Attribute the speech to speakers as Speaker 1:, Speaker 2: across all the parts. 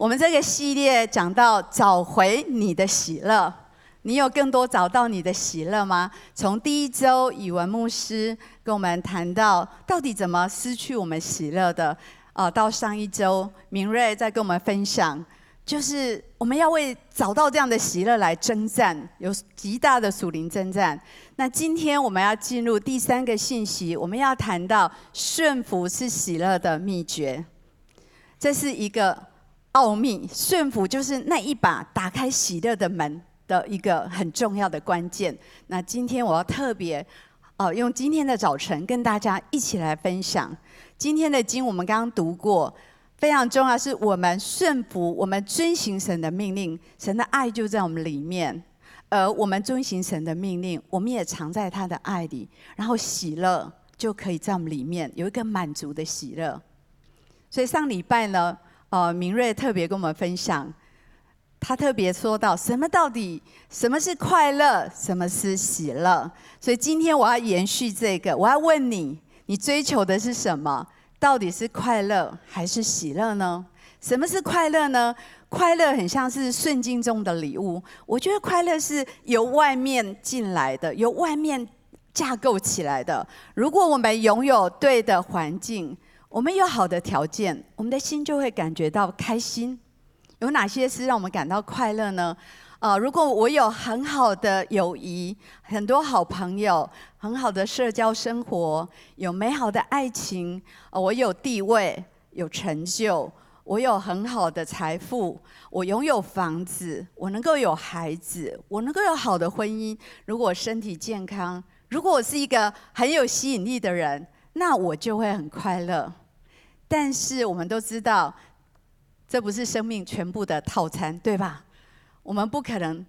Speaker 1: 我们这个系列讲到找回你的喜乐，你有更多找到你的喜乐吗？从第一周语文牧师跟我们谈到到底怎么失去我们喜乐的，啊，到上一周明瑞在跟我们分享，就是我们要为找到这样的喜乐来征战，有极大的属灵征战。那今天我们要进入第三个信息，我们要谈到顺服是喜乐的秘诀，这是一个。奥秘，顺服就是那一把打开喜乐的门的一个很重要的关键。那今天我要特别，哦，用今天的早晨跟大家一起来分享今天的经。我们刚刚读过，非常重要，是我们顺服，我们遵行神的命令，神的爱就在我们里面。而我们遵行神的命令，我们也藏在他的爱里，然后喜乐就可以在我们里面有一个满足的喜乐。所以上礼拜呢。哦，明瑞特别跟我们分享，他特别说到什么到底什么是快乐，什么是喜乐。所以今天我要延续这个，我要问你，你追求的是什么？到底是快乐还是喜乐呢？什么是快乐呢？快乐很像是顺境中的礼物。我觉得快乐是由外面进来的，由外面架构起来的。如果我们拥有对的环境，我们有好的条件，我们的心就会感觉到开心。有哪些是让我们感到快乐呢？啊、如果我有很好的友谊，很多好朋友，很好的社交生活，有美好的爱情，呃、我有地位，有成就，我有很好的财富，我拥有房子，我能够有孩子，我能够有好的婚姻。如果我身体健康，如果我是一个很有吸引力的人，那我就会很快乐。但是我们都知道，这不是生命全部的套餐，对吧？我们不可能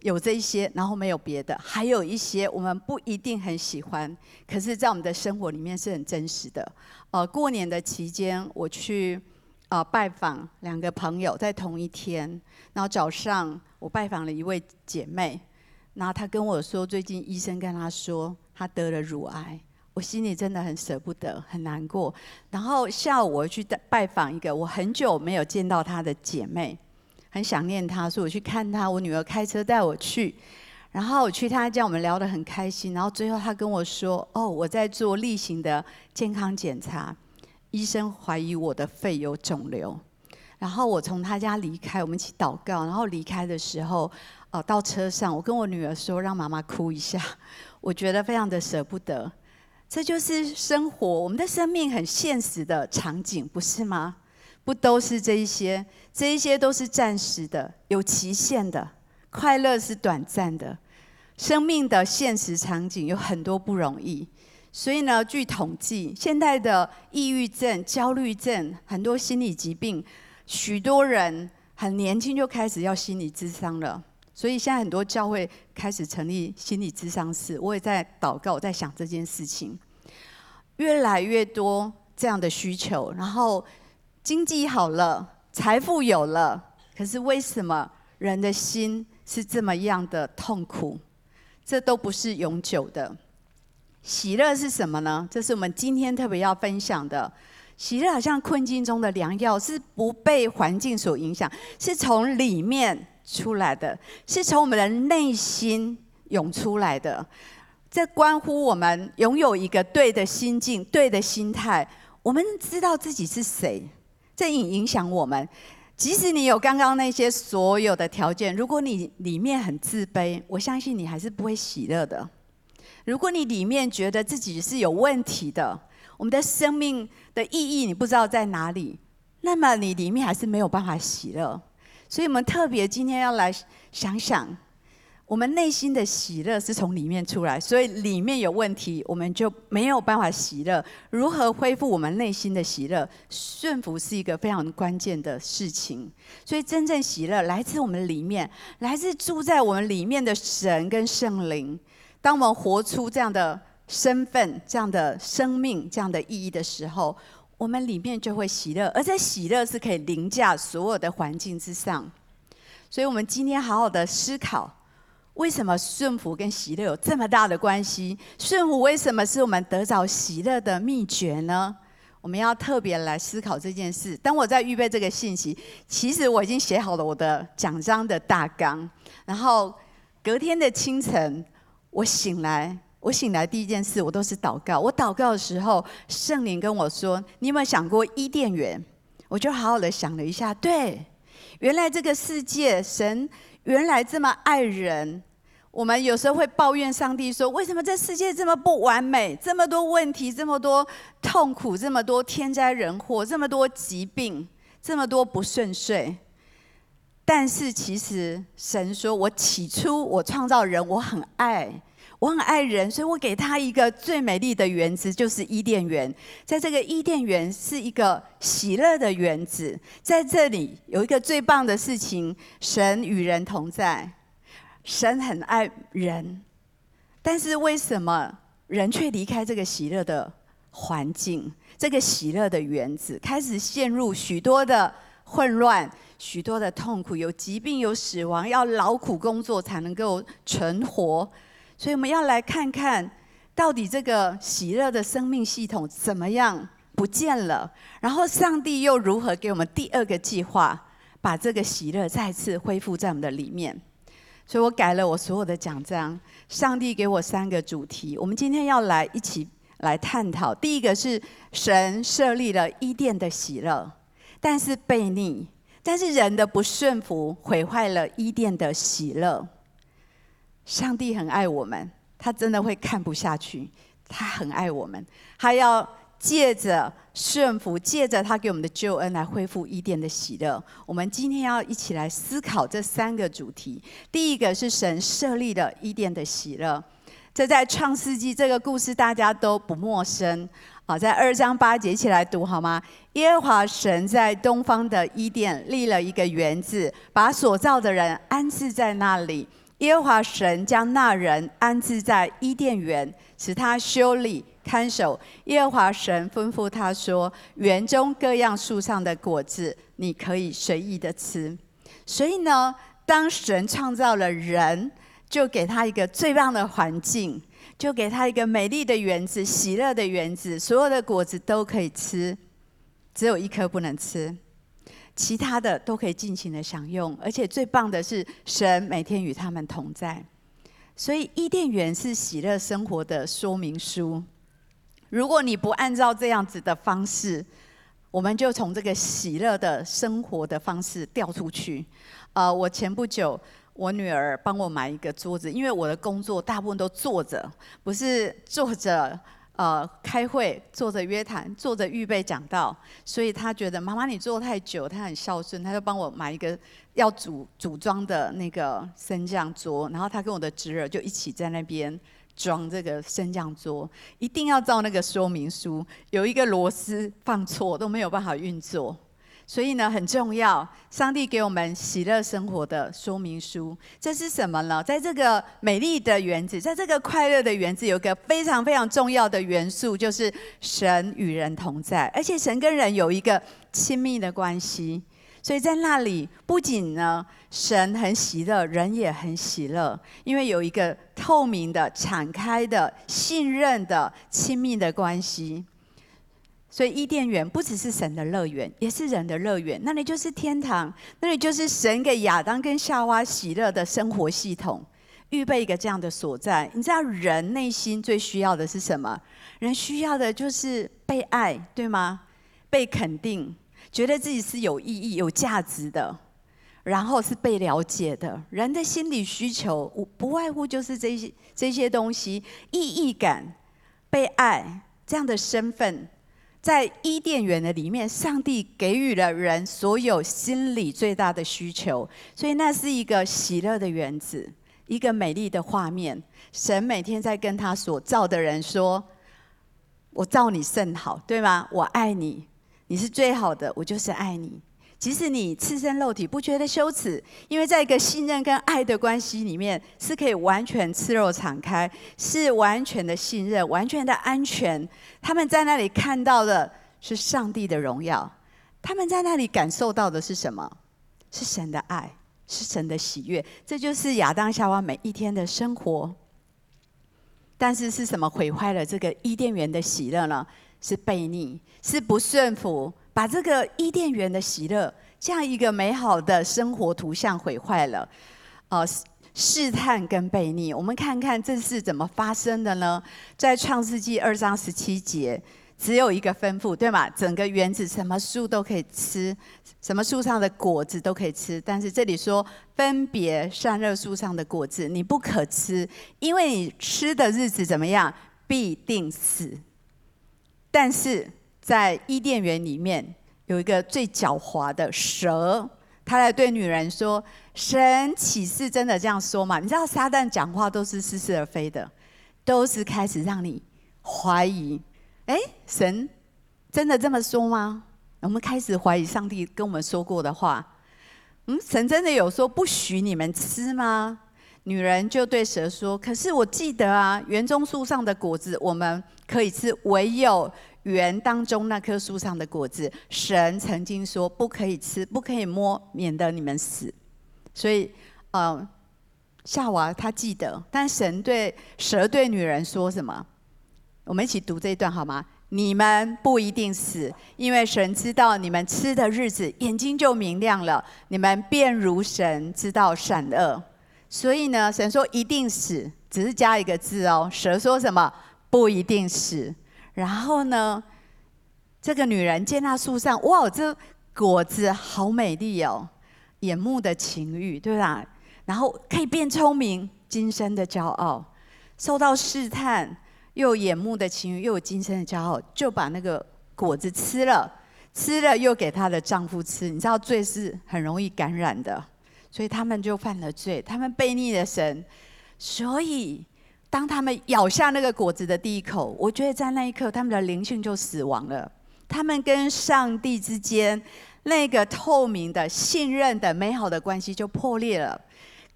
Speaker 1: 有这一些，然后没有别的。还有一些我们不一定很喜欢，可是，在我们的生活里面是很真实的。呃，过年的期间，我去、呃、拜访两个朋友，在同一天。然后早上我拜访了一位姐妹，然后她跟我说，最近医生跟她说，她得了乳癌。我心里真的很舍不得，很难过。然后下午我去拜访一个我很久没有见到她的姐妹，很想念她，所以我去看她。我女儿开车带我去，然后我去她家，我们聊得很开心。然后最后她跟我说：“哦，我在做例行的健康检查，医生怀疑我的肺有肿瘤。”然后我从她家离开，我们一起祷告。然后离开的时候，哦，到车上，我跟我女儿说：“让妈妈哭一下。”我觉得非常的舍不得。这就是生活，我们的生命很现实的场景，不是吗？不都是这一些？这一些都是暂时的，有期限的。快乐是短暂的，生命的现实场景有很多不容易。所以呢，据统计，现在的抑郁症、焦虑症，很多心理疾病，许多人很年轻就开始要心理智商了。所以现在很多教会开始成立心理咨商室，我也在祷告，我在想这件事情，越来越多这样的需求，然后经济好了，财富有了，可是为什么人的心是这么样的痛苦？这都不是永久的。喜乐是什么呢？这是我们今天特别要分享的。喜乐好像困境中的良药，是不被环境所影响，是从里面。出来的是从我们的内心涌出来的，这关乎我们拥有一个对的心境、对的心态。我们知道自己是谁，这影影响我们。即使你有刚刚那些所有的条件，如果你里面很自卑，我相信你还是不会喜乐的。如果你里面觉得自己是有问题的，我们的生命的意义你不知道在哪里，那么你里面还是没有办法喜乐。所以，我们特别今天要来想想，我们内心的喜乐是从里面出来，所以里面有问题，我们就没有办法喜乐。如何恢复我们内心的喜乐？顺服是一个非常关键的事情。所以，真正喜乐来自我们里面，来自住在我们里面的神跟圣灵。当我们活出这样的身份、这样的生命、这样的意义的时候，我们里面就会喜乐，而这喜乐是可以凌驾所有的环境之上。所以，我们今天好好的思考，为什么顺服跟喜乐有这么大的关系？顺服为什么是我们得着喜乐的秘诀呢？我们要特别来思考这件事。当我在预备这个信息，其实我已经写好了我的讲章的大纲。然后隔天的清晨，我醒来，我醒来第一件事，我都是祷告。我祷告的时候，圣灵跟我说：“你有没有想过伊甸园？”我就好好的想了一下，对，原来这个世界，神原来这么爱人。我们有时候会抱怨上帝说：“为什么这世界这么不完美？这么多问题，这么多痛苦，这么多天灾人祸，这么多疾病，这么多不顺遂。”但是其实神说：“我起初我创造人，我很爱，我很爱人，所以我给他一个最美丽的园子，就是伊甸园。在这个伊甸园是一个喜乐的园子，在这里有一个最棒的事情：神与人同在。”神很爱人，但是为什么人却离开这个喜乐的环境，这个喜乐的园子，开始陷入许多的混乱、许多的痛苦，有疾病、有死亡，要劳苦工作才能够存活。所以我们要来看看到底这个喜乐的生命系统怎么样不见了，然后上帝又如何给我们第二个计划，把这个喜乐再次恢复在我们的里面。所以我改了我所有的讲章。上帝给我三个主题，我们今天要来一起来探讨。第一个是神设立了伊甸的喜乐，但是悖逆，但是人的不顺服毁坏了伊甸的喜乐。上帝很爱我们，他真的会看不下去，他很爱我们，他要。借着顺服，借着他给我们的救恩来恢复伊甸的喜乐。我们今天要一起来思考这三个主题。第一个是神设立的伊甸的喜乐，这在创世纪这个故事大家都不陌生好，在二章八节一起来读好吗？耶和华神在东方的伊甸立了一个园子，把所造的人安置在那里。耶和华神将那人安置在伊甸园，使他修理。看守。耶和华神吩咐他说：“园中各样树上的果子，你可以随意的吃。”所以呢，当神创造了人，就给他一个最棒的环境，就给他一个美丽的园子、喜乐的园子，所有的果子都可以吃，只有一颗不能吃，其他的都可以尽情的享用。而且最棒的是，神每天与他们同在。所以伊甸园是喜乐生活的说明书。如果你不按照这样子的方式，我们就从这个喜乐的生活的方式掉出去。呃，我前不久，我女儿帮我买一个桌子，因为我的工作大部分都坐着，不是坐着呃开会，坐着约谈，坐着预备讲道，所以他觉得妈妈你坐太久，他很孝顺，他就帮我买一个要组组装的那个升降桌，然后他跟我的侄儿就一起在那边。装这个升降桌，一定要照那个说明书，有一个螺丝放错都没有办法运作，所以呢很重要。上帝给我们喜乐生活的说明书，这是什么呢？在这个美丽的园子，在这个快乐的园子，有个非常非常重要的元素，就是神与人同在，而且神跟人有一个亲密的关系。所以在那里，不仅呢，神很喜乐，人也很喜乐，因为有一个透明的、敞开的、信任的、亲密的关系。所以伊甸园不只是神的乐园，也是人的乐园。那里就是天堂，那里就是神给亚当跟夏娃喜乐的生活系统，预备一个这样的所在。你知道人内心最需要的是什么？人需要的就是被爱，对吗？被肯定。觉得自己是有意义、有价值的，然后是被了解的。人的心理需求，不外乎就是这些这些东西：意义感、被爱这样的身份。在伊甸园的里面，上帝给予了人所有心理最大的需求，所以那是一个喜乐的园子，一个美丽的画面。神每天在跟他所造的人说：“我造你甚好，对吗？我爱你。”你是最好的，我就是爱你。即使你赤身肉体，不觉得羞耻，因为在一个信任跟爱的关系里面，是可以完全赤裸敞开，是完全的信任，完全的安全。他们在那里看到的是上帝的荣耀，他们在那里感受到的是什么？是神的爱，是神的喜悦。这就是亚当夏娃每一天的生活。但是是什么毁坏了这个伊甸园的喜乐呢？是悖逆，是不顺服，把这个伊甸园的喜乐，这样一个美好的生活图像毁坏了。呃，试探跟悖逆，我们看看这是怎么发生的呢？在创世纪二章十七节，只有一个吩咐，对吗？整个园子什么树都可以吃，什么树上的果子都可以吃，但是这里说分别善恶树上的果子你不可吃，因为你吃的日子怎么样？必定死。但是在伊甸园里面有一个最狡猾的蛇，他来对女人说：“神岂是真的这样说吗？”你知道撒旦讲话都是似是而非的，都是开始让你怀疑。哎，神真的这么说吗？我们开始怀疑上帝跟我们说过的话。嗯，神真的有说不许你们吃吗？女人就对蛇说：“可是我记得啊，园中树上的果子我们可以吃，唯有园当中那棵树上的果子，神曾经说不可以吃，不可以摸，免得你们死。所以，嗯，夏娃她记得，但神对蛇对女人说什么？我们一起读这一段好吗？你们不一定死，因为神知道你们吃的日子，眼睛就明亮了，你们便如神知道善恶。”所以呢，神说一定死，只是加一个字哦。蛇说什么？不一定死。然后呢，这个女人见那树上，哇，这果子好美丽哦，眼目的情欲，对吧？然后可以变聪明，今生的骄傲，受到试探，又有眼目的情欲，又有今生的骄傲，就把那个果子吃了，吃了又给她的丈夫吃。你知道罪是很容易感染的。所以他们就犯了罪，他们背逆了神。所以当他们咬下那个果子的第一口，我觉得在那一刻，他们的灵性就死亡了。他们跟上帝之间那个透明的、信任的、美好的关系就破裂了。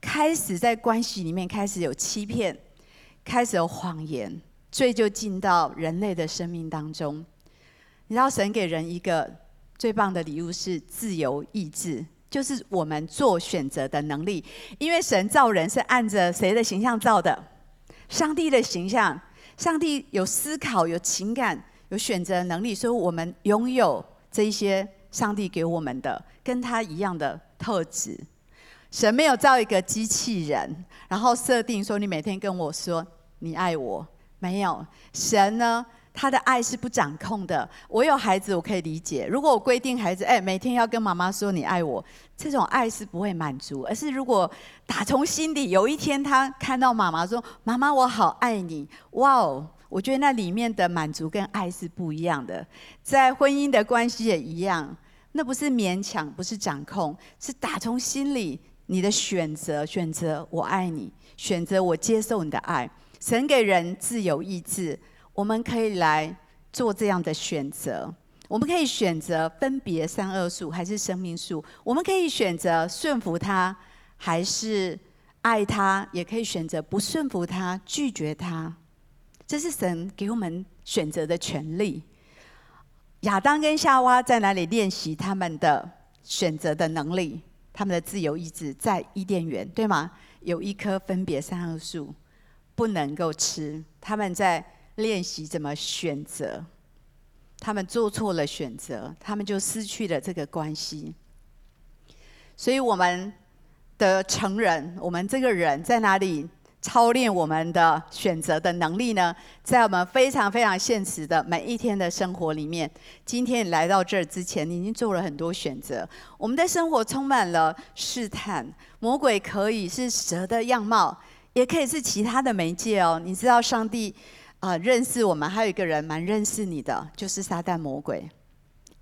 Speaker 1: 开始在关系里面开始有欺骗，开始有谎言，罪就进到人类的生命当中。你知道，神给人一个最棒的礼物是自由意志。就是我们做选择的能力，因为神造人是按着谁的形象造的？上帝的形象。上帝有思考、有情感、有选择能力，所以我们拥有这一些上帝给我们的跟他一样的特质。神没有造一个机器人，然后设定说你每天跟我说你爱我，没有。神呢？他的爱是不掌控的。我有孩子，我可以理解。如果我规定孩子，哎，每天要跟妈妈说你爱我，这种爱是不会满足。而是如果打从心底有一天他看到妈妈说：“妈妈，我好爱你。”哇哦，我觉得那里面的满足跟爱是不一样的。在婚姻的关系也一样，那不是勉强，不是掌控，是打从心里你的选择，选择我爱你，选择我接受你的爱。神给人自由意志。我们可以来做这样的选择，我们可以选择分别善恶树还是生命树，我们可以选择顺服他还是爱他，也可以选择不顺服他拒绝他，这是神给我们选择的权利。亚当跟夏娃在哪里练习他们的选择的能力？他们的自由意志在伊甸园，对吗？有一棵分别善恶树不能够吃，他们在。练习怎么选择，他们做错了选择，他们就失去了这个关系。所以我们的成人，我们这个人在哪里操练我们的选择的能力呢？在我们非常非常现实的每一天的生活里面。今天你来到这儿之前，你已经做了很多选择。我们的生活充满了试探，魔鬼可以是蛇的样貌，也可以是其他的媒介哦。你知道上帝。啊，认识我们还有一个人蛮认识你的，就是撒旦魔鬼，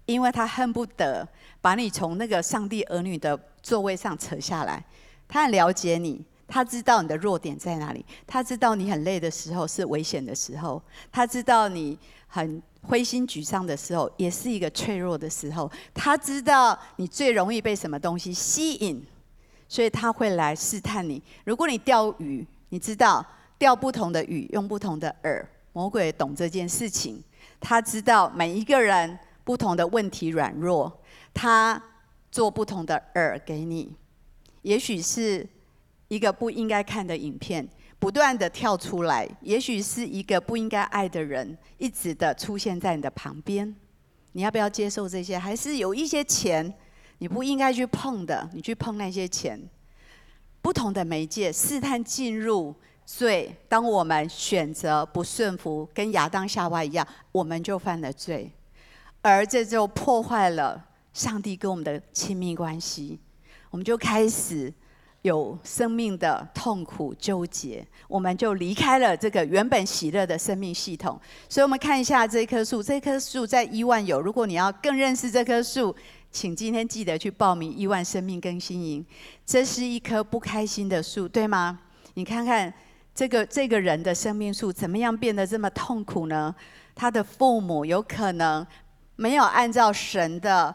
Speaker 1: 因为他恨不得把你从那个上帝儿女的座位上扯下来。他很了解你，他知道你的弱点在哪里，他知道你很累的时候是危险的时候，他知道你很灰心沮丧的时候也是一个脆弱的时候，他知道你最容易被什么东西吸引，所以他会来试探你。如果你钓鱼，你知道。钓不同的鱼，用不同的饵。魔鬼懂这件事情，他知道每一个人不同的问题软弱，他做不同的饵给你。也许是一个不应该看的影片，不断的跳出来，也许是一个不应该爱的人，一直的出现在你的旁边。你要不要接受这些？还是有一些钱你不应该去碰的，你去碰那些钱？不同的媒介试探进入罪，当我们选择不顺服，跟亚当夏娃一样，我们就犯了罪，而这就破坏了上帝跟我们的亲密关系。我们就开始有生命的痛苦纠结，我们就离开了这个原本喜乐的生命系统。所以，我们看一下这棵树。这棵树在伊万有。如果你要更认识这棵树，请今天记得去报名伊万生命更新营。这是一棵不开心的树，对吗？你看看这个这个人的生命树怎么样变得这么痛苦呢？他的父母有可能没有按照神的。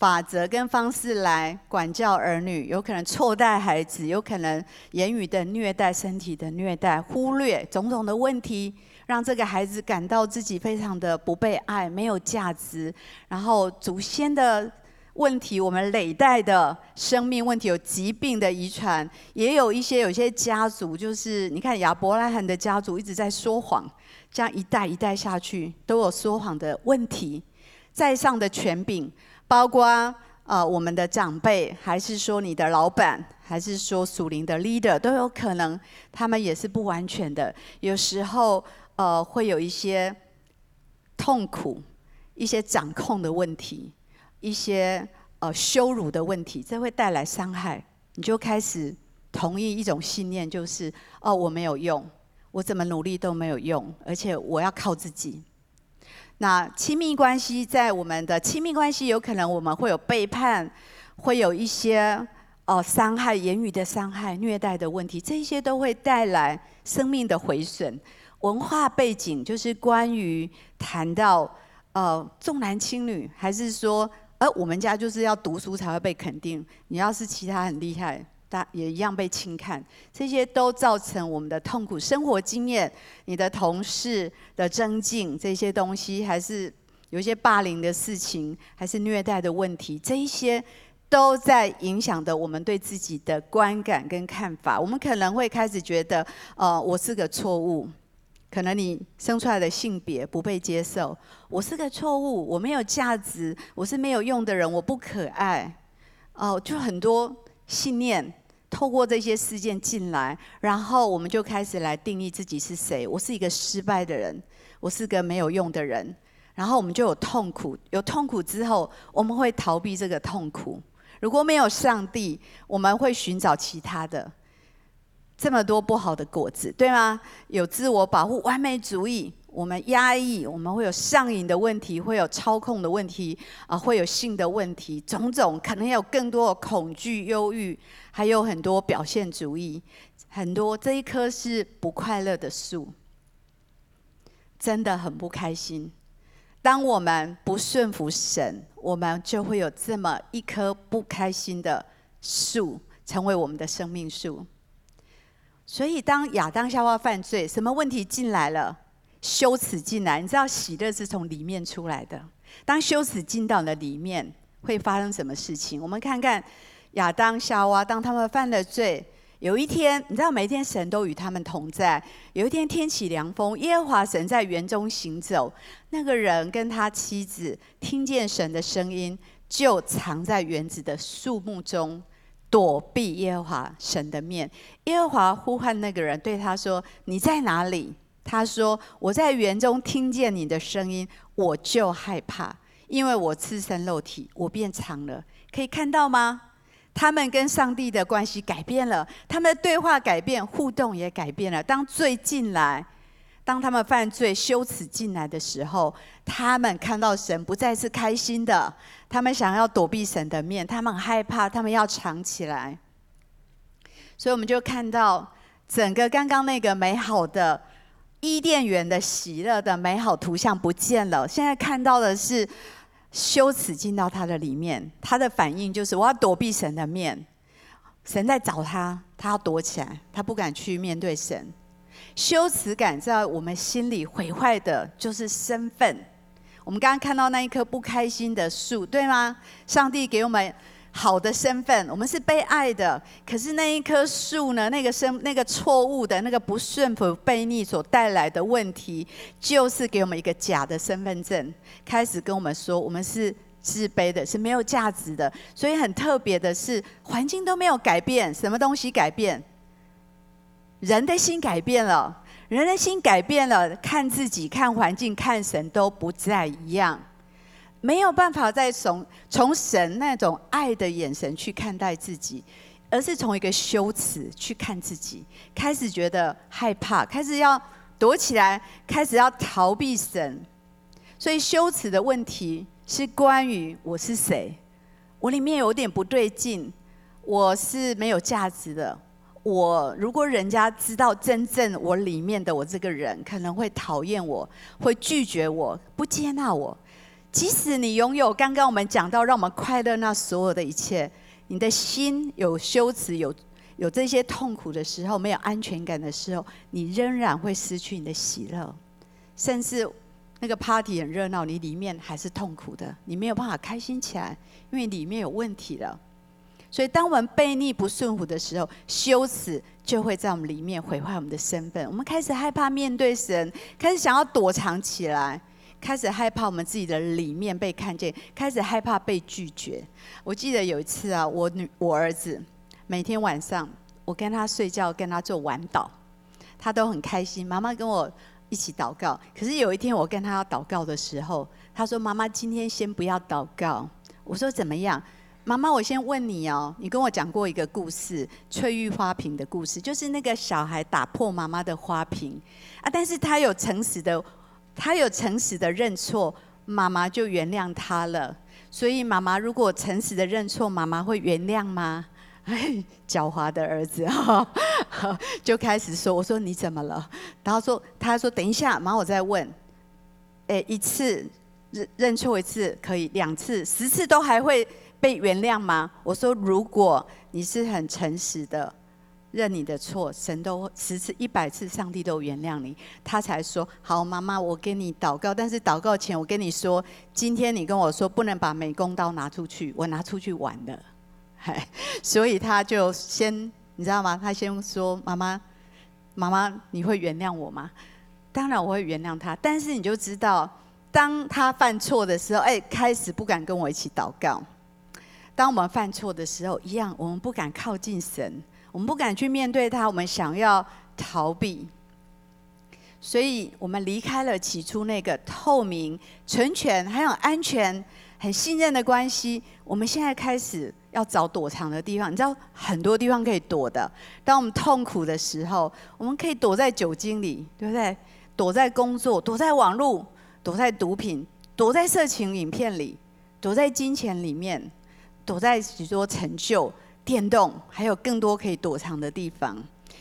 Speaker 1: 法则跟方式来管教儿女，有可能错待孩子，有可能言语的虐待、身体的虐待，忽略种种的问题，让这个孩子感到自己非常的不被爱、没有价值。然后祖先的问题，我们累代的生命问题，有疾病的遗传，也有一些有些家族，就是你看亚伯拉罕的家族一直在说谎，这样一代一代下去都有说谎的问题，在上的权柄。包括呃我们的长辈，还是说你的老板，还是说属灵的 leader，都有可能，他们也是不完全的。有时候呃会有一些痛苦，一些掌控的问题，一些呃羞辱的问题，这会带来伤害。你就开始同意一种信念，就是哦我没有用，我怎么努力都没有用，而且我要靠自己。那亲密关系，在我们的亲密关系，有可能我们会有背叛，会有一些哦伤害、言语的伤害、虐待的问题，这些都会带来生命的毁损。文化背景就是关于谈到呃重男轻女，还是说，而我们家就是要读书才会被肯定，你要是其他很厉害。大也一样被轻看，这些都造成我们的痛苦。生活经验、你的同事的增进，这些东西，还是有一些霸凌的事情，还是虐待的问题，这一些都在影响着我们对自己的观感跟看法。我们可能会开始觉得，呃，我是个错误。可能你生出来的性别不被接受，我是个错误，我没有价值，我是没有用的人，我不可爱。哦、就很多信念。透过这些事件进来，然后我们就开始来定义自己是谁。我是一个失败的人，我是个没有用的人。然后我们就有痛苦，有痛苦之后，我们会逃避这个痛苦。如果没有上帝，我们会寻找其他的。这么多不好的果子，对吗？有自我保护、完美主义。我们压抑，我们会有上瘾的问题，会有操控的问题，啊，会有性的问题，种种可能有更多的恐惧、忧郁，还有很多表现主义，很多这一棵是不快乐的树，真的很不开心。当我们不顺服神，我们就会有这么一棵不开心的树，成为我们的生命树。所以，当亚当夏娃犯罪，什么问题进来了？羞耻进来，你知道喜乐是从里面出来的。当羞耻进到了里面，会发生什么事情？我们看看亚当夏娃，当他们犯了罪，有一天，你知道每一天神都与他们同在。有一天天起凉风，耶和华神在园中行走，那个人跟他妻子听见神的声音，就藏在园子的树木中，躲避耶和华神的面。耶和华呼唤那个人，对他说：“你在哪里？”他说：“我在园中听见你的声音，我就害怕，因为我赤身露体，我变长了。可以看到吗？他们跟上帝的关系改变了，他们的对话改变，互动也改变了。当最近来，当他们犯罪、羞耻进来的时候，他们看到神不再是开心的，他们想要躲避神的面，他们害怕，他们要藏起来。所以，我们就看到整个刚刚那个美好的。”伊甸园的喜乐的美好图像不见了，现在看到的是羞耻进到他的里面，他的反应就是我要躲避神的面，神在找他，他要躲起来，他不敢去面对神。羞耻感在我们心里毁坏的就是身份。我们刚刚看到那一棵不开心的树，对吗？上帝给我们好的身份，我们是被爱的。可是那一棵树呢？那个生那个错误的那个不顺服、悖逆所带来的问题，就是给我们一个假的身份证，开始跟我们说我们是自卑的，是没有价值的。所以很特别的是，环境都没有改变，什么东西改变？人的心改变了，人的心改变了，看自己、看环境、看神都不再一样。没有办法再从从神那种爱的眼神去看待自己，而是从一个羞耻去看自己，开始觉得害怕，开始要躲起来，开始要逃避神。所以羞耻的问题是关于我是谁，我里面有点不对劲，我是没有价值的。我如果人家知道真正我里面的我这个人，可能会讨厌我，会拒绝我，不接纳我。即使你拥有刚刚我们讲到让我们快乐那所有的一切，你的心有羞耻、有有这些痛苦的时候，没有安全感的时候，你仍然会失去你的喜乐，甚至那个 party 很热闹，你里面还是痛苦的，你没有办法开心起来，因为里面有问题了。所以，当我们悖逆不顺服的时候，羞耻就会在我们里面毁坏我们的身份。我们开始害怕面对神，开始想要躲藏起来。开始害怕我们自己的里面被看见，开始害怕被拒绝。我记得有一次啊，我女我儿子每天晚上我跟他睡觉，跟他做晚祷，他都很开心。妈妈跟我一起祷告。可是有一天我跟他祷告的时候，他说：“妈妈，今天先不要祷告。”我说：“怎么样？”妈妈，我先问你哦，你跟我讲过一个故事，翠玉花瓶的故事，就是那个小孩打破妈妈的花瓶啊，但是他有诚实的。他有诚实的认错，妈妈就原谅他了。所以妈妈如果诚实的认错，妈妈会原谅吗？哎，狡猾的儿子哈，就开始说：“我说你怎么了？”然后说：“他说等一下，妈我再问。”哎，一次认认错一次可以，两次、十次都还会被原谅吗？我说：“如果你是很诚实的。”认你的错，神都十次、一百次，上帝都原谅你，他才说好，妈妈，我给你祷告。但是祷告前，我跟你说，今天你跟我说不能把美工刀拿出去，我拿出去玩了，所以他就先，你知道吗？他先说，妈妈，妈妈，你会原谅我吗？当然我会原谅他，但是你就知道，当他犯错的时候，哎，开始不敢跟我一起祷告。当我们犯错的时候，一样，我们不敢靠近神。我们不敢去面对他，我们想要逃避，所以我们离开了起初那个透明、纯全、还有安全、很信任的关系。我们现在开始要找躲藏的地方，你知道很多地方可以躲的。当我们痛苦的时候，我们可以躲在酒精里，对不对？躲在工作，躲在网络，躲在毒品，躲在色情影片里，躲在金钱里面，躲在许多成就。电动还有更多可以躲藏的地方，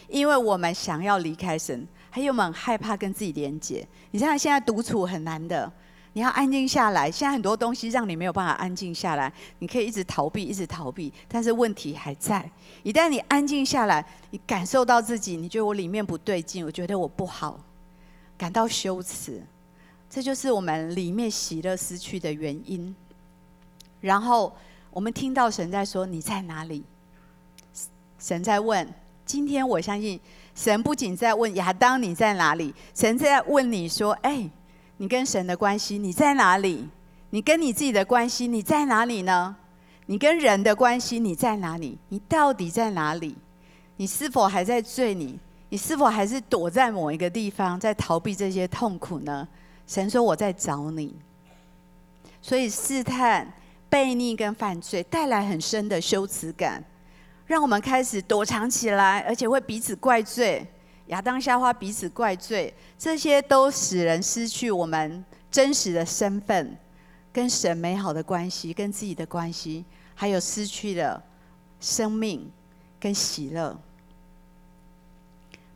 Speaker 1: 因为我们想要离开神，还有我们害怕跟自己连接。你像现在独处很难的，你要安静下来。现在很多东西让你没有办法安静下来，你可以一直逃避，一直逃避，但是问题还在。一旦你安静下来，你感受到自己，你觉得我里面不对劲，我觉得我不好，感到羞耻，这就是我们里面喜乐失去的原因。然后我们听到神在说：“你在哪里？”神在问，今天我相信神不仅在问亚当你在哪里，神在问你说：哎，你跟神的关系你在哪里？你跟你自己的关系你在哪里呢？你跟人的关系你在哪里？你到底在哪里？你是否还在罪里？你是否还是躲在某一个地方，在逃避这些痛苦呢？神说我在找你，所以试探、悖逆跟犯罪带来很深的羞耻感。让我们开始躲藏起来，而且会彼此怪罪。亚当夏娃彼此怪罪，这些都使人失去我们真实的身份，跟神美好的关系，跟自己的关系，还有失去了生命跟喜乐。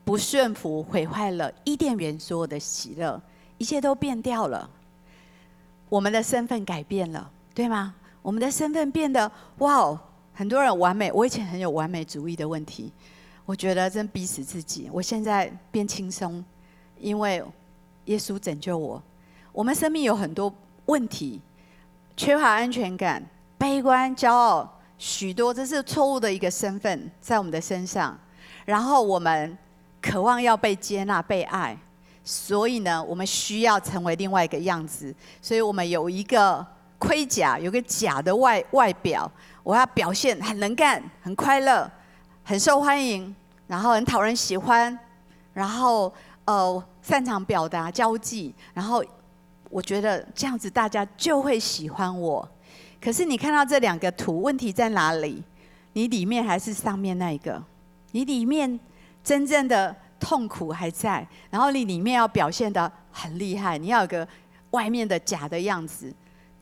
Speaker 1: 不顺服毁坏了伊甸园所有的喜乐，一切都变掉了。我们的身份改变了，对吗？我们的身份变得哇哦！很多人完美，我以前很有完美主义的问题，我觉得真逼死自己。我现在变轻松，因为耶稣拯救我。我们生命有很多问题，缺乏安全感、悲观、骄傲、许多，这是错误的一个身份在我们的身上。然后我们渴望要被接纳、被爱，所以呢，我们需要成为另外一个样子。所以我们有一个盔甲，有个假的外外表。我要表现很能干、很快乐、很受欢迎，然后很讨人喜欢，然后呃擅长表达、交际，然后我觉得这样子大家就会喜欢我。可是你看到这两个图，问题在哪里？你里面还是上面那一个？你里面真正的痛苦还在，然后你里面要表现得很厉害，你要有个外面的假的样子。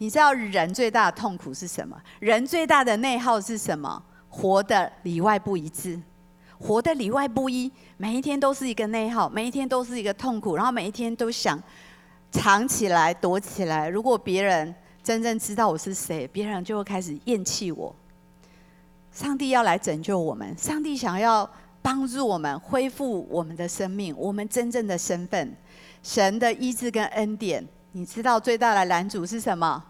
Speaker 1: 你知道人最大的痛苦是什么？人最大的内耗是什么？活得里外不一致，活得里外不一，每一天都是一个内耗，每一天都是一个痛苦，然后每一天都想藏起来、躲起来。如果别人真正知道我是谁，别人就会开始厌弃我。上帝要来拯救我们，上帝想要帮助我们恢复我们的生命，我们真正的身份。神的医治跟恩典，你知道最大的拦阻是什么？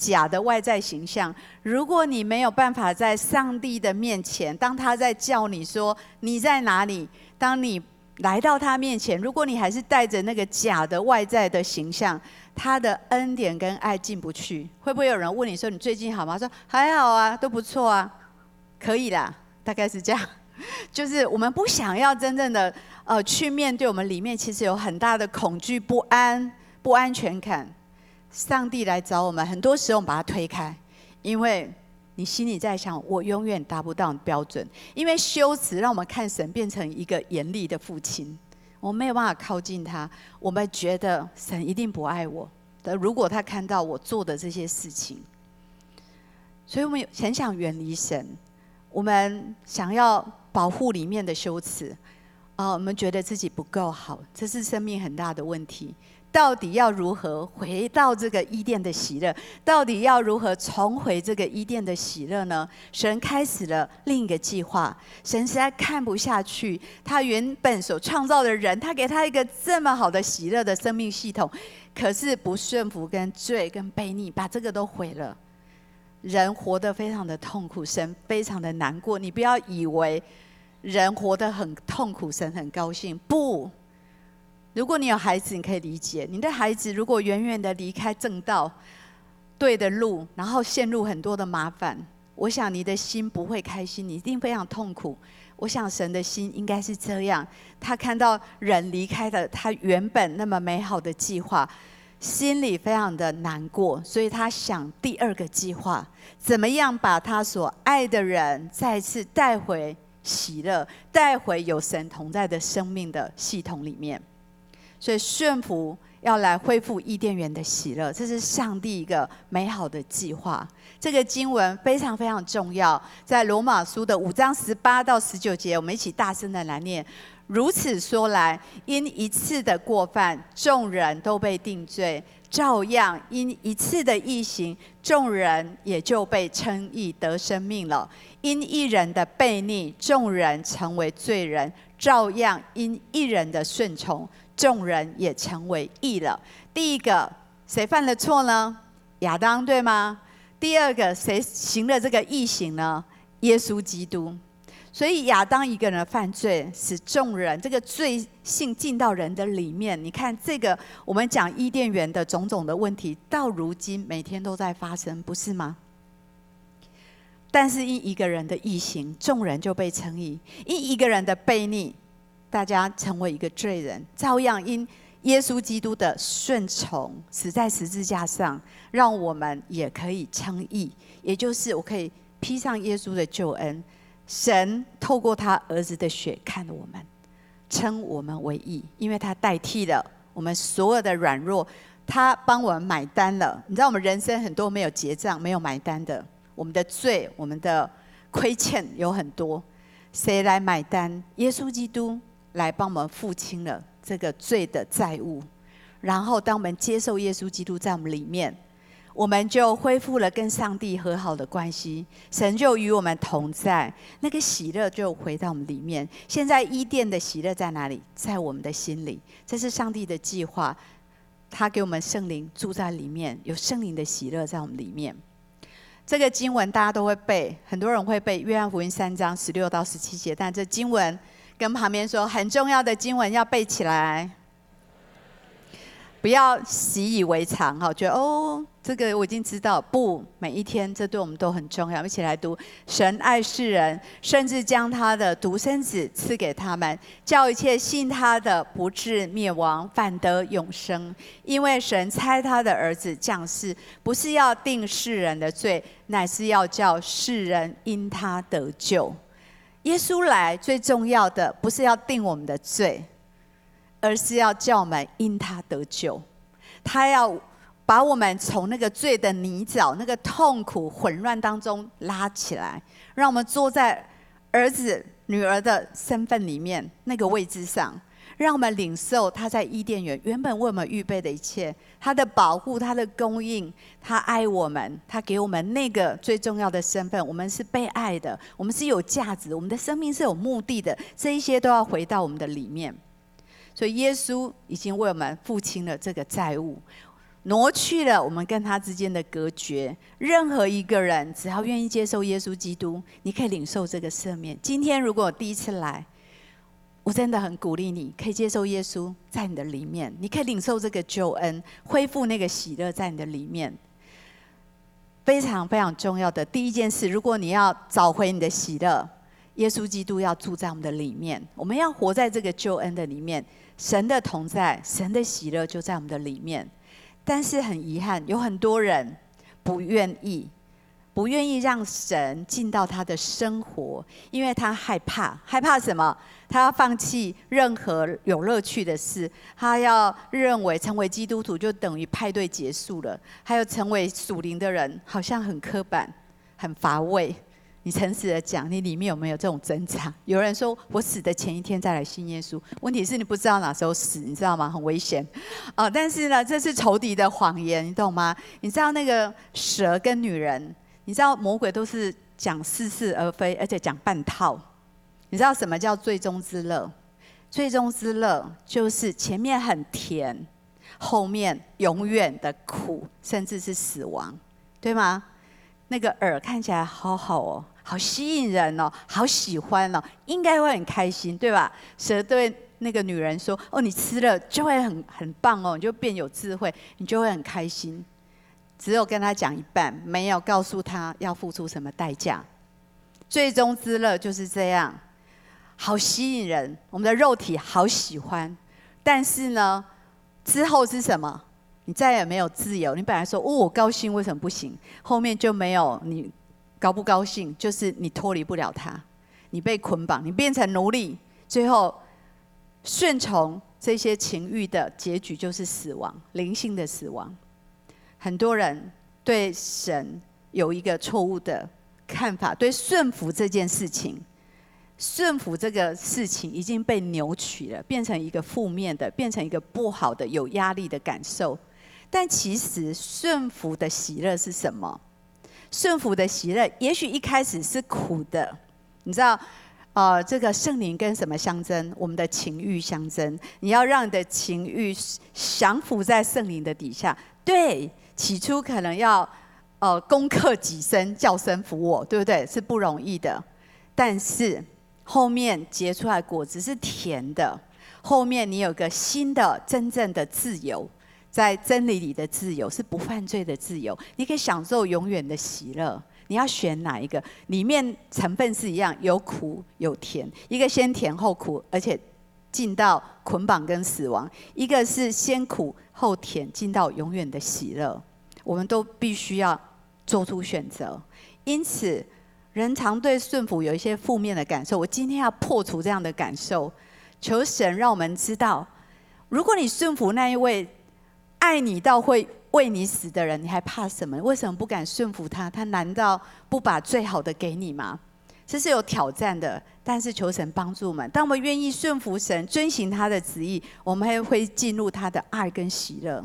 Speaker 1: 假的外在形象。如果你没有办法在上帝的面前，当他在叫你说你在哪里，当你来到他面前，如果你还是带着那个假的外在的形象，他的恩典跟爱进不去，会不会有人问你说：“你最近好吗？”说：“还好啊，都不错啊，可以啦。”大概是这样，就是我们不想要真正的呃去面对我们里面其实有很大的恐惧、不安、不安全感。上帝来找我们，很多时候我们把它推开，因为你心里在想：我永远达不到标准。因为羞耻让我们看神变成一个严厉的父亲。我们没有办法靠近他，我们觉得神一定不爱我。但如果他看到我做的这些事情，所以我们很想远离神，我们想要保护里面的羞耻啊，我们觉得自己不够好，这是生命很大的问题。到底要如何回到这个伊甸的喜乐？到底要如何重回这个伊甸的喜乐呢？神开始了另一个计划。神实在看不下去，他原本所创造的人，他给他一个这么好的喜乐的生命系统，可是不顺服、跟罪、跟悖逆，把这个都毁了。人活得非常的痛苦，神非常的难过。你不要以为人活得很痛苦，神很高兴。不。如果你有孩子，你可以理解。你的孩子如果远远的离开正道、对的路，然后陷入很多的麻烦，我想你的心不会开心，你一定非常痛苦。我想神的心应该是这样：他看到人离开了他原本那么美好的计划，心里非常的难过，所以他想第二个计划，怎么样把他所爱的人再次带回喜乐，带回有神同在的生命的系统里面。所以顺服要来恢复伊甸园的喜乐，这是上帝一个美好的计划。这个经文非常非常重要，在罗马书的五章十八到十九节，我们一起大声的来念。如此说来，因一次的过犯，众人都被定罪；照样因一次的异行，众人也就被称义得生命了。因一人的悖逆，众人成为罪人；照样因一人的顺从。众人也成为义了。第一个，谁犯了错呢？亚当，对吗？第二个，谁行了这个义行呢？耶稣基督。所以亚当一个人犯罪，使众人这个罪性进到人的里面。你看这个，我们讲伊甸园的种种的问题，到如今每天都在发生，不是吗？但是因一个人的义行，众人就被称义；因一个人的悖逆。大家成为一个罪人，照样因耶稣基督的顺从，死在十字架上，让我们也可以称义。也就是我可以披上耶稣的救恩，神透过他儿子的血看我们，称我们为义，因为他代替了我们所有的软弱，他帮我们买单了。你知道我们人生很多没有结账、没有买单的，我们的罪、我们的亏欠有很多，谁来买单？耶稣基督。来帮我们付清了这个罪的债务，然后当我们接受耶稣基督在我们里面，我们就恢复了跟上帝和好的关系，神就与我们同在，那个喜乐就回到我们里面。现在伊甸的喜乐在哪里？在我们的心里，这是上帝的计划，他给我们圣灵住在里面，有圣灵的喜乐在我们里面。这个经文大家都会背，很多人会背《约翰福音》三章十六到十七节，但这经文跟旁边说很重要的经文要背起来。不要习以为常哈，觉得哦，这个我已经知道。不，每一天这对我们都很重要。一起来读：神爱世人，甚至将他的独生子赐给他们，叫一切信他的不至灭亡，反得永生。因为神差他的儿子降世，不是要定世人的罪，乃是要叫世人因他得救。耶稣来最重要的，不是要定我们的罪。而是要叫我们因他得救，他要把我们从那个罪的泥沼、那个痛苦、混乱当中拉起来，让我们坐在儿子、女儿的身份里面那个位置上，让我们领受他在伊甸园原本为我们预备的一切，他的保护、他的供应，他爱我们，他给我们那个最重要的身份，我们是被爱的，我们是有价值，我们的生命是有目的的，这一些都要回到我们的里面。所以耶稣已经为我们付清了这个债务，挪去了我们跟他之间的隔绝。任何一个人只要愿意接受耶稣基督，你可以领受这个赦免。今天如果我第一次来，我真的很鼓励你，可以接受耶稣在你的里面，你可以领受这个救恩，恢复那个喜乐在你的里面。非常非常重要的第一件事，如果你要找回你的喜乐，耶稣基督要住在我们的里面，我们要活在这个救恩的里面。神的同在，神的喜乐就在我们的里面，但是很遗憾，有很多人不愿意，不愿意让神进到他的生活，因为他害怕，害怕什么？他要放弃任何有乐趣的事，他要认为成为基督徒就等于派对结束了，还有成为属灵的人，好像很刻板，很乏味。你诚实的讲，你里面有没有这种挣扎？有人说我死的前一天再来信耶稣，问题是你不知道哪时候死，你知道吗？很危险。啊、但是呢，这是仇敌的谎言，你懂吗？你知道那个蛇跟女人，你知道魔鬼都是讲似是而非，而且讲半套。你知道什么叫最终之乐？最终之乐就是前面很甜，后面永远的苦，甚至是死亡，对吗？那个饵看起来好好哦，好吸引人哦，好喜欢哦，应该会很开心，对吧？蛇对那个女人说：“哦，你吃了就会很很棒哦，你就变有智慧，你就会很开心。”只有跟他讲一半，没有告诉他要付出什么代价。最终之乐就是这样，好吸引人，我们的肉体好喜欢，但是呢，之后是什么？你再也没有自由。你本来说哦，我高兴，为什么不行？后面就没有你高不高兴，就是你脱离不了他，你被捆绑，你变成奴隶，最后顺从这些情欲的结局就是死亡，灵性的死亡。很多人对神有一个错误的看法，对顺服这件事情。顺服这个事情已经被扭曲了，变成一个负面的，变成一个不好的、有压力的感受。但其实顺服的喜乐是什么？顺服的喜乐，也许一开始是苦的。你知道，呃，这个圣灵跟什么相争？我们的情欲相争。你要让你的情欲降服在圣灵的底下。对，起初可能要呃攻克己身，叫声服我，对不对？是不容易的。但是后面结出来果子是甜的。后面你有个新的、真正的自由。在真理里的自由是不犯罪的自由，你可以享受永远的喜乐。你要选哪一个？里面成分是一样，有苦有甜。一个先甜后苦，而且进到捆绑跟死亡；一个是先苦后甜，进到永远的喜乐。我们都必须要做出选择。因此，人常对顺服有一些负面的感受。我今天要破除这样的感受，求神让我们知道，如果你顺服那一位。爱你到会为你死的人，你还怕什么？为什么不敢顺服他？他难道不把最好的给你吗？这是有挑战的，但是求神帮助我们。当我们愿意顺服神、遵行他的旨意，我们还会进入他的爱跟喜乐。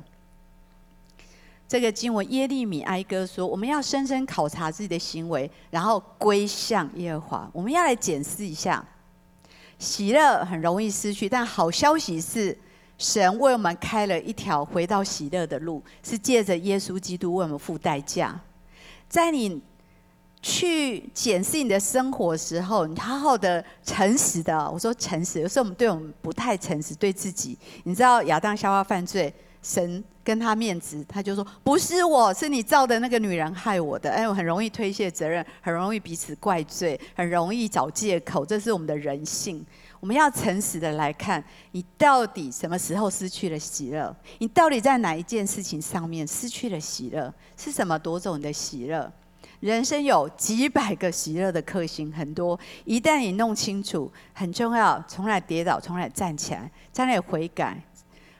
Speaker 1: 这个经文耶利米哀歌说：“我们要深深考察自己的行为，然后归向耶和华。我们要来检视一下，喜乐很容易失去，但好消息是。”神为我们开了一条回到喜乐的路，是借着耶稣基督为我们付代价。在你去检视你的生活的时候，你好好的、诚实的。我说诚实，有时候我们对我们不太诚实，对自己。你知道亚当夏娃犯罪，神跟他面子，他就说不是我，是你造的那个女人害我的。哎，我很容易推卸责任，很容易彼此怪罪，很容易找借口，这是我们的人性。我们要诚实的来看，你到底什么时候失去了喜乐？你到底在哪一件事情上面失去了喜乐？是什么夺走你的喜乐？人生有几百个喜乐的克星，很多。一旦你弄清楚，很重要，从来跌倒，从来站起来，在那悔改，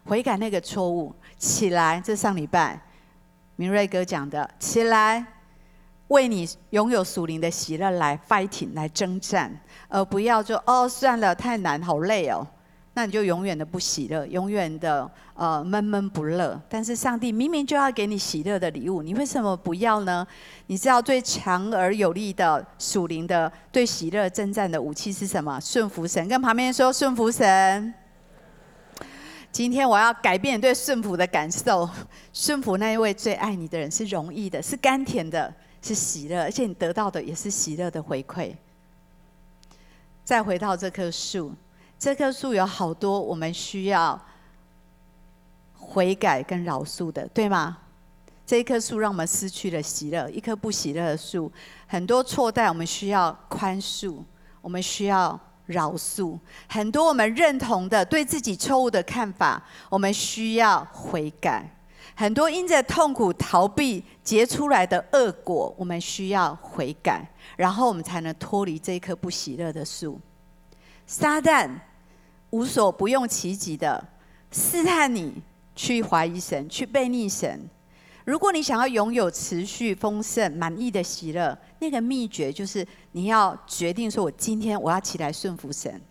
Speaker 1: 悔改那个错误，起来。这上礼拜明瑞哥讲的，起来，为你拥有属灵的喜乐来 fighting，来征战，而不要说哦，算了，太难，好累哦。那你就永远的不喜乐，永远的呃闷闷不乐。但是上帝明明就要给你喜乐的礼物，你为什么不要呢？你知道最强而有力的属灵的对喜乐征战的武器是什么？顺服神。跟旁边说顺服神。今天我要改变对顺服的感受。顺服那一位最爱你的人是容易的，是甘甜的，是喜乐，而且你得到的也是喜乐的回馈。再回到这棵树。这棵树有好多我们需要悔改跟饶恕的，对吗？这一棵树让我们失去了喜乐，一棵不喜乐的树，很多错待我们需要宽恕，我们需要饶恕。很多我们认同的对自己错误的看法，我们需要悔改。很多因着痛苦逃避结出来的恶果，我们需要悔改，然后我们才能脱离这棵不喜乐的树。撒旦无所不用其极的试探你，去怀疑神，去背逆神。如果你想要拥有持续丰盛、满意的喜乐，那个秘诀就是你要决定说：“我今天我要起来顺服神。”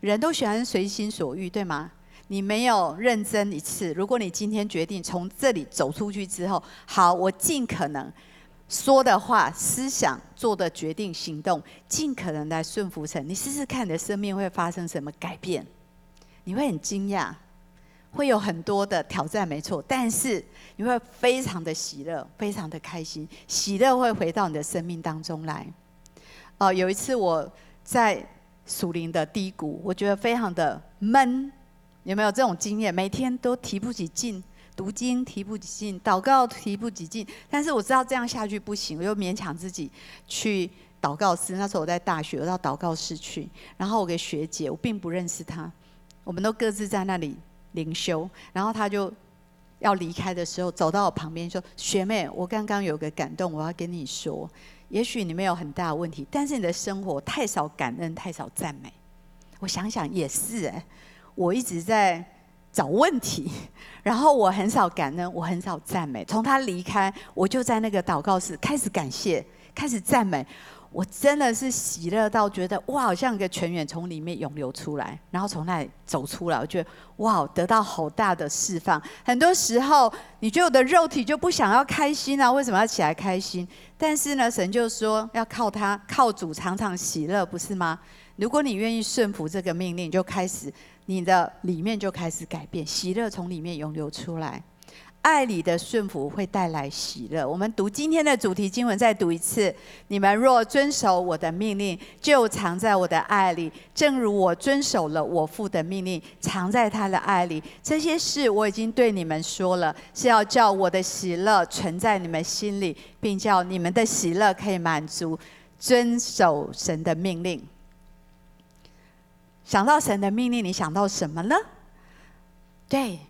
Speaker 1: 人都喜欢随心所欲，对吗？你没有认真一次。如果你今天决定从这里走出去之后，好，我尽可能。说的话、思想、做的决定、行动，尽可能来顺服神。你试试看，你的生命会发生什么改变？你会很惊讶，会有很多的挑战，没错。但是你会非常的喜乐，非常的开心，喜乐会回到你的生命当中来。哦、有一次我在属灵的低谷，我觉得非常的闷。有没有这种经验？每天都提不起劲。读经提不起劲，祷告提不起劲，但是我知道这样下去不行，我又勉强自己去祷告室。那时候我在大学，我到祷告室去，然后我给学姐，我并不认识她，我们都各自在那里灵修。然后他就要离开的时候，走到我旁边说：“学妹，我刚刚有个感动，我要跟你说。也许你没有很大的问题，但是你的生活太少感恩，太少赞美。我想想也是哎，我一直在。”找问题，然后我很少感恩，我很少赞美。从他离开，我就在那个祷告室开始感谢，开始赞美。我真的是喜乐到觉得哇，好像一个泉源从里面涌流出来，然后从那里走出来。我觉得哇，得到好大的释放。很多时候，你觉得我的肉体就不想要开心啊？为什么要起来开心？但是呢，神就说要靠他，靠主常常喜乐，不是吗？如果你愿意顺服这个命令，就开始。你的里面就开始改变，喜乐从里面涌流出来。爱里的顺服会带来喜乐。我们读今天的主题经文，再读一次：你们若遵守我的命令，就藏在我的爱里，正如我遵守了我父的命令，藏在他的爱里。这些事我已经对你们说了，是要叫我的喜乐存在你们心里，并叫你们的喜乐可以满足。遵守神的命令。想到神的命令，你想到什么呢？对，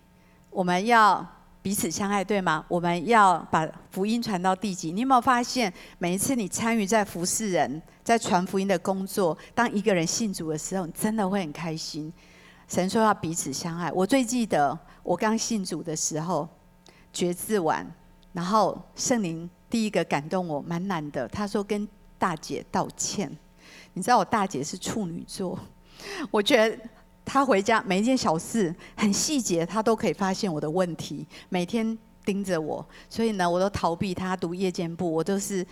Speaker 1: 我们要彼此相爱，对吗？我们要把福音传到地极。你有没有发现，每一次你参与在服侍人、在传福音的工作，当一个人信主的时候，你真的会很开心。神说要彼此相爱。我最记得我刚信主的时候，觉志完，然后圣灵第一个感动我，蛮难的。他说跟大姐道歉。你知道我大姐是处女座。我觉得他回家每一件小事很细节，他都可以发现我的问题，每天盯着我，所以呢，我都逃避他读夜间部，我都是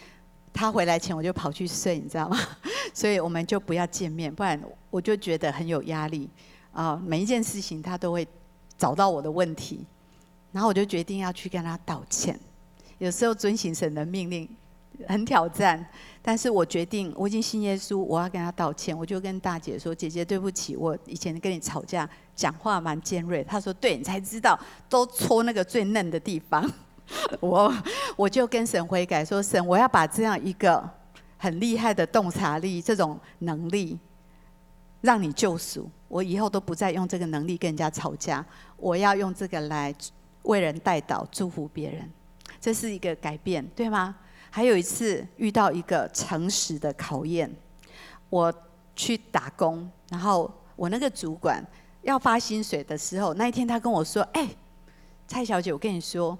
Speaker 1: 他回来前我就跑去睡，你知道吗？所以我们就不要见面，不然我就觉得很有压力啊。每一件事情他都会找到我的问题，然后我就决定要去跟他道歉。有时候遵行神的命令，很挑战。但是我决定，我已经信耶稣，我要跟他道歉。我就跟大姐说：“姐姐，对不起，我以前跟你吵架，讲话蛮尖锐。”她说：“对，你才知道，都戳那个最嫩的地方。”我我就跟神悔改说：“神，我要把这样一个很厉害的洞察力，这种能力，让你救赎。我以后都不再用这个能力跟人家吵架，我要用这个来为人代祷，祝福别人。这是一个改变，对吗？”还有一次遇到一个诚实的考验，我去打工，然后我那个主管要发薪水的时候，那一天他跟我说：“哎，蔡小姐，我跟你说，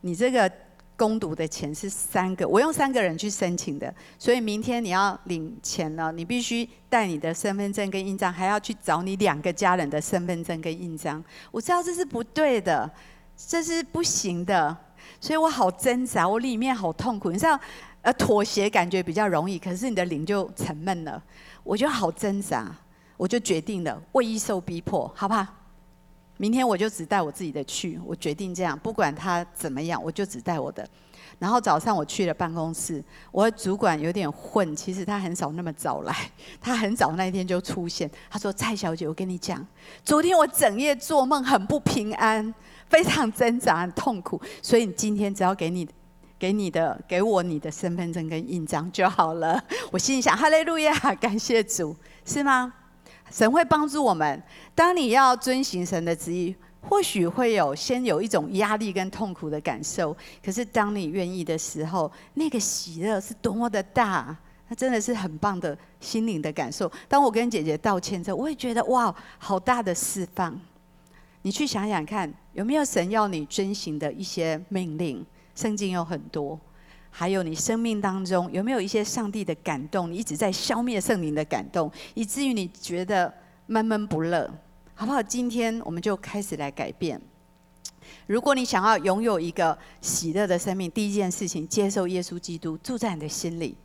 Speaker 1: 你这个攻读的钱是三个，我用三个人去申请的，所以明天你要领钱了，你必须带你的身份证跟印章，还要去找你两个家人的身份证跟印章。我知道这是不对的，这是不行的。”所以我好挣扎，我里面好痛苦。你知道，呃，妥协感觉比较容易，可是你的灵就沉闷了。我就好挣扎，我就决定了，为一受逼迫，好不好？明天我就只带我自己的去。我决定这样，不管他怎么样，我就只带我的。然后早上我去了办公室，我的主管有点混，其实他很少那么早来，他很早那一天就出现。他说：“蔡小姐，我跟你讲，昨天我整夜做梦，很不平安。”非常挣扎、很痛苦，所以你今天只要给你、给你的、给我你的身份证跟印章就好了。我心里想：哈利路亚，感谢主，是吗？神会帮助我们。当你要遵行神的旨意，或许会有先有一种压力跟痛苦的感受，可是当你愿意的时候，那个喜乐是多么的大，那真的是很棒的心灵的感受。当我跟姐姐道歉之后，我也觉得哇，好大的释放。你去想想看，有没有神要你遵行的一些命令？圣经有很多，还有你生命当中有没有一些上帝的感动？你一直在消灭圣灵的感动，以至于你觉得闷闷不乐，好不好？今天我们就开始来改变。如果你想要拥有一个喜乐的生命，第一件事情，接受耶稣基督住在你的心里。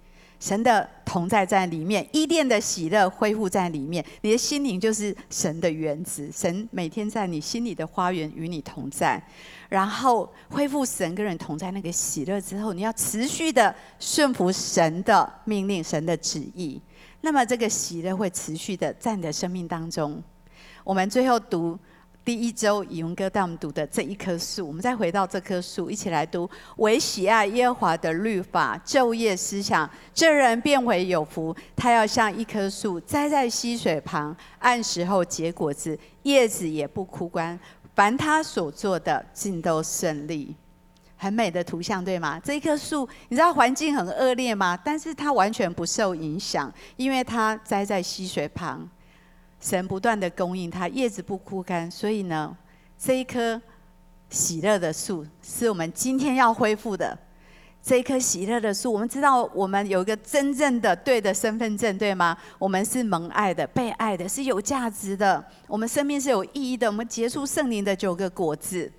Speaker 1: 神的同在在里面，伊甸的喜乐恢复在里面，你的心灵就是神的园子，神每天在你心里的花园与你同在，然后恢复神跟人同在那个喜乐之后，你要持续的顺服神的命令、神的旨意，那么这个喜乐会持续的在你的生命当中。我们最后读。第一周以文哥带我们读的这一棵树，我们再回到这棵树，一起来读：唯喜爱耶和华的律法，昼夜思想，这人便为有福。他要像一棵树栽在溪水旁，按时候结果子，叶子也不枯干。凡他所做的，尽都顺利。很美的图像，对吗？这一棵树，你知道环境很恶劣吗？但是它完全不受影响，因为它栽在溪水旁。神不断的供应它，叶子不枯干，所以呢，这一棵喜乐的树是我们今天要恢复的。这一棵喜乐的树，我们知道我们有一个真正的对的身份证，对吗？我们是蒙爱的、被爱的，是有价值的。我们生命是有意义的。我们结出圣灵的九个果子，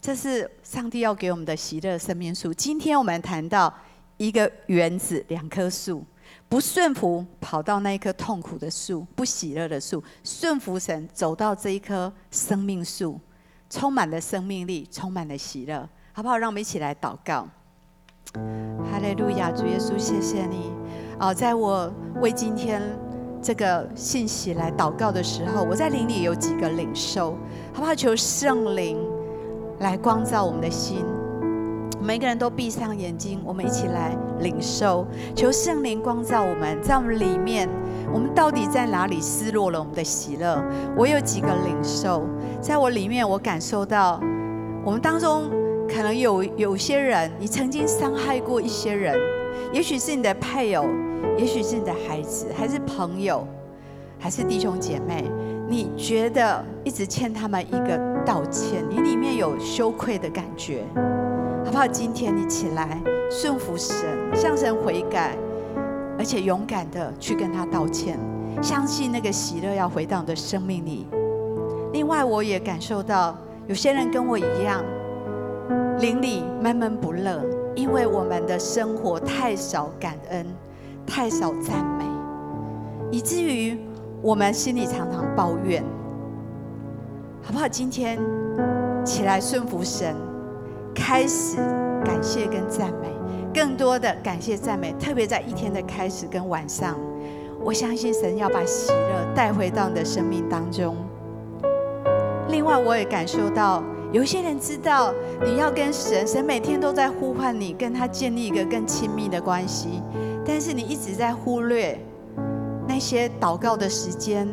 Speaker 1: 这是上帝要给我们的喜乐生命树。今天我们谈到一个园子，两棵树。不顺服，跑到那一棵痛苦的树，不喜乐的树；顺服神，走到这一棵生命树，充满了生命力，充满了喜乐，好不好？让我们一起来祷告。哈利路亚，主耶稣，谢谢你。哦，在我为今天这个信息来祷告的时候，我在灵里有几个领受，好不好？求圣灵来光照我们的心。每个人都闭上眼睛，我们一起来领受，求圣灵光照我们，在我们里面，我们到底在哪里失落了我们的喜乐？我有几个领受，在我里面，我感受到，我们当中可能有有些人，你曾经伤害过一些人，也许是你的配偶，也许是你的孩子，还是朋友，还是弟兄姐妹，你觉得一直欠他们一个道歉，你里面有羞愧的感觉。好不好？今天你起来顺服神，向神悔改，而且勇敢的去跟他道歉，相信那个喜乐要回到你的生命里。另外，我也感受到有些人跟我一样，灵里闷闷不乐，因为我们的生活太少感恩，太少赞美，以至于我们心里常常抱怨。好不好？今天起来顺服神。开始感谢跟赞美，更多的感谢赞美，特别在一天的开始跟晚上，我相信神要把喜乐带回到你的生命当中。另外，我也感受到有一些人知道你要跟神，神每天都在呼唤你，跟他建立一个更亲密的关系，但是你一直在忽略那些祷告的时间、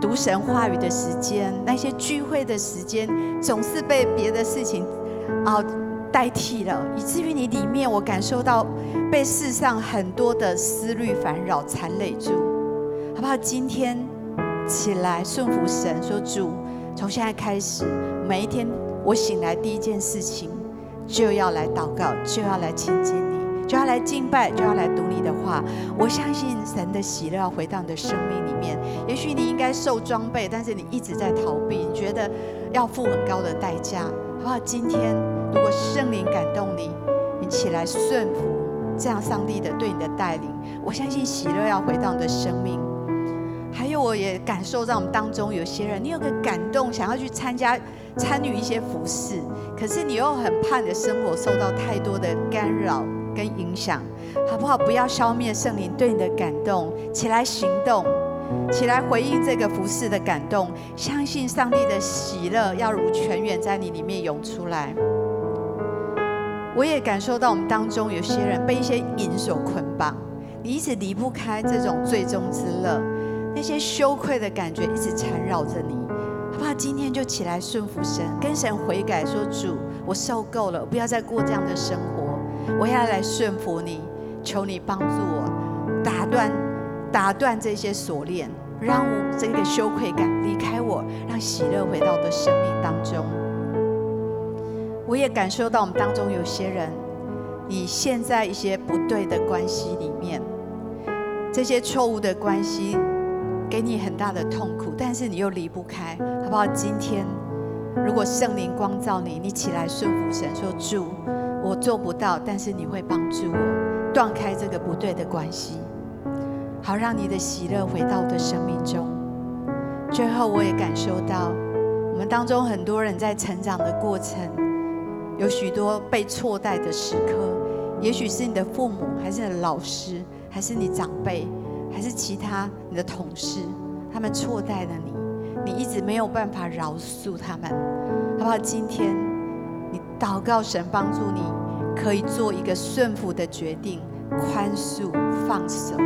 Speaker 1: 读神话语的时间、那些聚会的时间，总是被别的事情啊代替了，以至于你里面我感受到被世上很多的思虑烦扰缠累住，好不好？今天起来顺服神，说主。从现在开始，每一天我醒来第一件事情，就要来祷告，就要来亲近你，就要来敬拜，就要来读你的话。我相信神的喜乐要回到你的生命里面。也许你应该受装备，但是你一直在逃避，你觉得要付很高的代价，好不好？今天如果圣灵感动你，你起来顺服这样上帝的对你的带领，我相信喜乐要回到你的生命。还有，我也感受到我们当中有些人，你有个感动，想要去参加、参与一些服事，可是你又很怕你的生活受到太多的干扰跟影响，好不好？不要消灭圣灵对你的感动，起来行动，起来回应这个服事的感动，相信上帝的喜乐要如泉源在你里面涌出来。我也感受到我们当中有些人被一些瘾所捆绑，你一直离不开这种罪中之乐。那些羞愧的感觉一直缠绕着你，好不好？今天就起来顺服神，跟神悔改，说主，我受够了，不要再过这样的生活，我要来顺服你，求你帮助我，打断打断这些锁链，让我这个羞愧感离开我，让喜乐回到我的生命当中。我也感受到我们当中有些人，你陷在一些不对的关系里面，这些错误的关系。给你很大的痛苦，但是你又离不开，好不好？今天如果圣灵光照你，你起来顺服神，说主，我做不到，但是你会帮助我断开这个不对的关系，好让你的喜乐回到我的生命中。最后，我也感受到我们当中很多人在成长的过程，有许多被错待的时刻，也许是你的父母，还是你的老师，还是你长辈。还是其他你的同事，他们错待了你，你一直没有办法饶恕他们，好不好？今天你祷告神帮助你，可以做一个顺服的决定，宽恕、放手，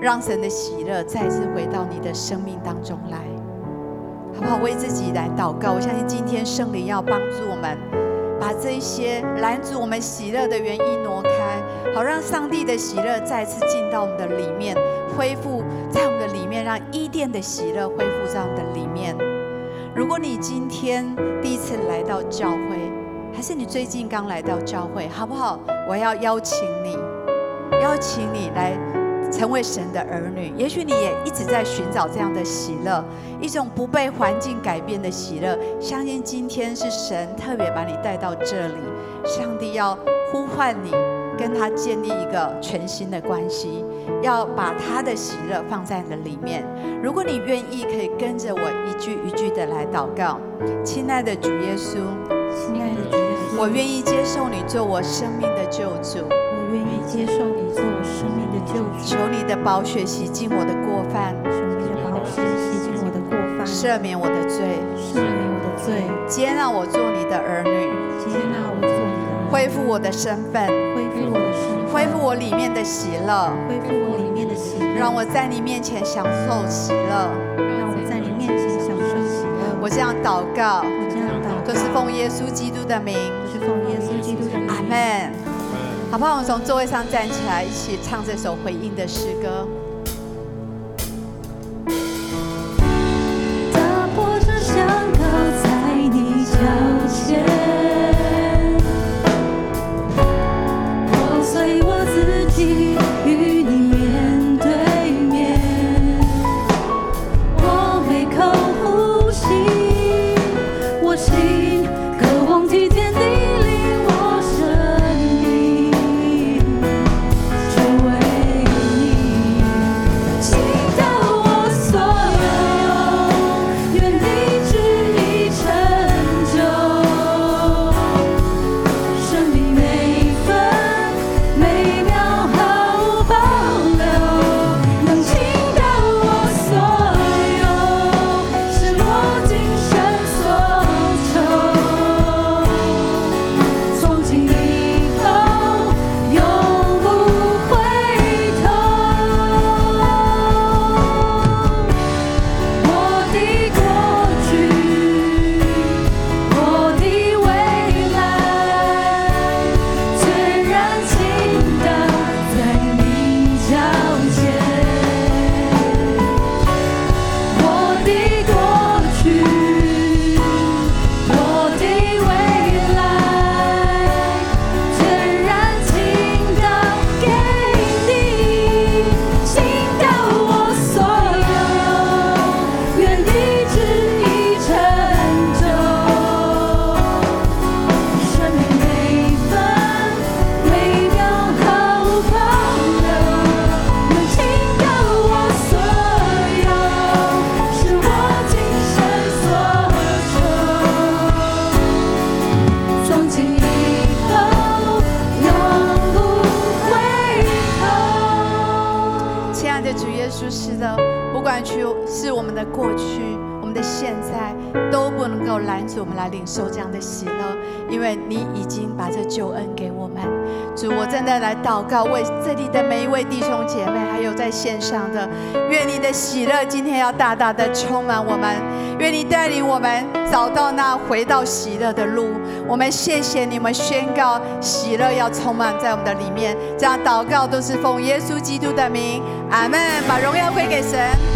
Speaker 1: 让神的喜乐再次回到你的生命当中来，好不好？为自己来祷告，我相信今天圣灵要帮助我们。把这些拦阻我们喜乐的原因挪开，好让上帝的喜乐再次进到我们的里面，恢复在我们的里面，让伊甸的喜乐恢复在我们的里面。如果你今天第一次来到教会，还是你最近刚来到教会，好不好？我要邀请你，邀请你来。成为神的儿女，也许你也一直在寻找这样的喜乐，一种不被环境改变的喜乐。相信今天是神特别把你带到这里，上帝要呼唤你，跟他建立一个全新的关系，要把他的喜乐放在你的里面。如果你愿意，可以跟着我一句一句的来祷告。亲爱的主耶稣，亲爱的主耶稣，我愿意接受你做我生命的救主。
Speaker 2: 我愿意接受你做我生命的救主，
Speaker 1: 求你的宝血洗净我的过犯，
Speaker 2: 求你的宝血洗净我的过犯，
Speaker 1: 赦免我的罪，
Speaker 2: 赦免我的罪，
Speaker 1: 接纳我做你的儿女，
Speaker 2: 接纳我做你的儿女，
Speaker 1: 恢复我的身份，
Speaker 2: 恢复我的身份，
Speaker 1: 恢复我里面的喜乐，
Speaker 2: 恢复我里面的喜乐，
Speaker 1: 让我在你面前享受喜乐，
Speaker 2: 让我在你面前享受喜乐。
Speaker 1: 我这样祷告，
Speaker 2: 我这样祷告，
Speaker 1: 都是奉耶稣基督的名，
Speaker 2: 是奉耶稣基督的名。
Speaker 1: 阿门。好不好？我们从座位上站起来，一起唱这首回应的诗歌。大大的充满我们，愿你带领我们找到那回到喜乐的路。我们谢谢你们宣告喜乐要充满在我们的里面，这样祷告都是奉耶稣基督的名，阿门。把荣耀归给神。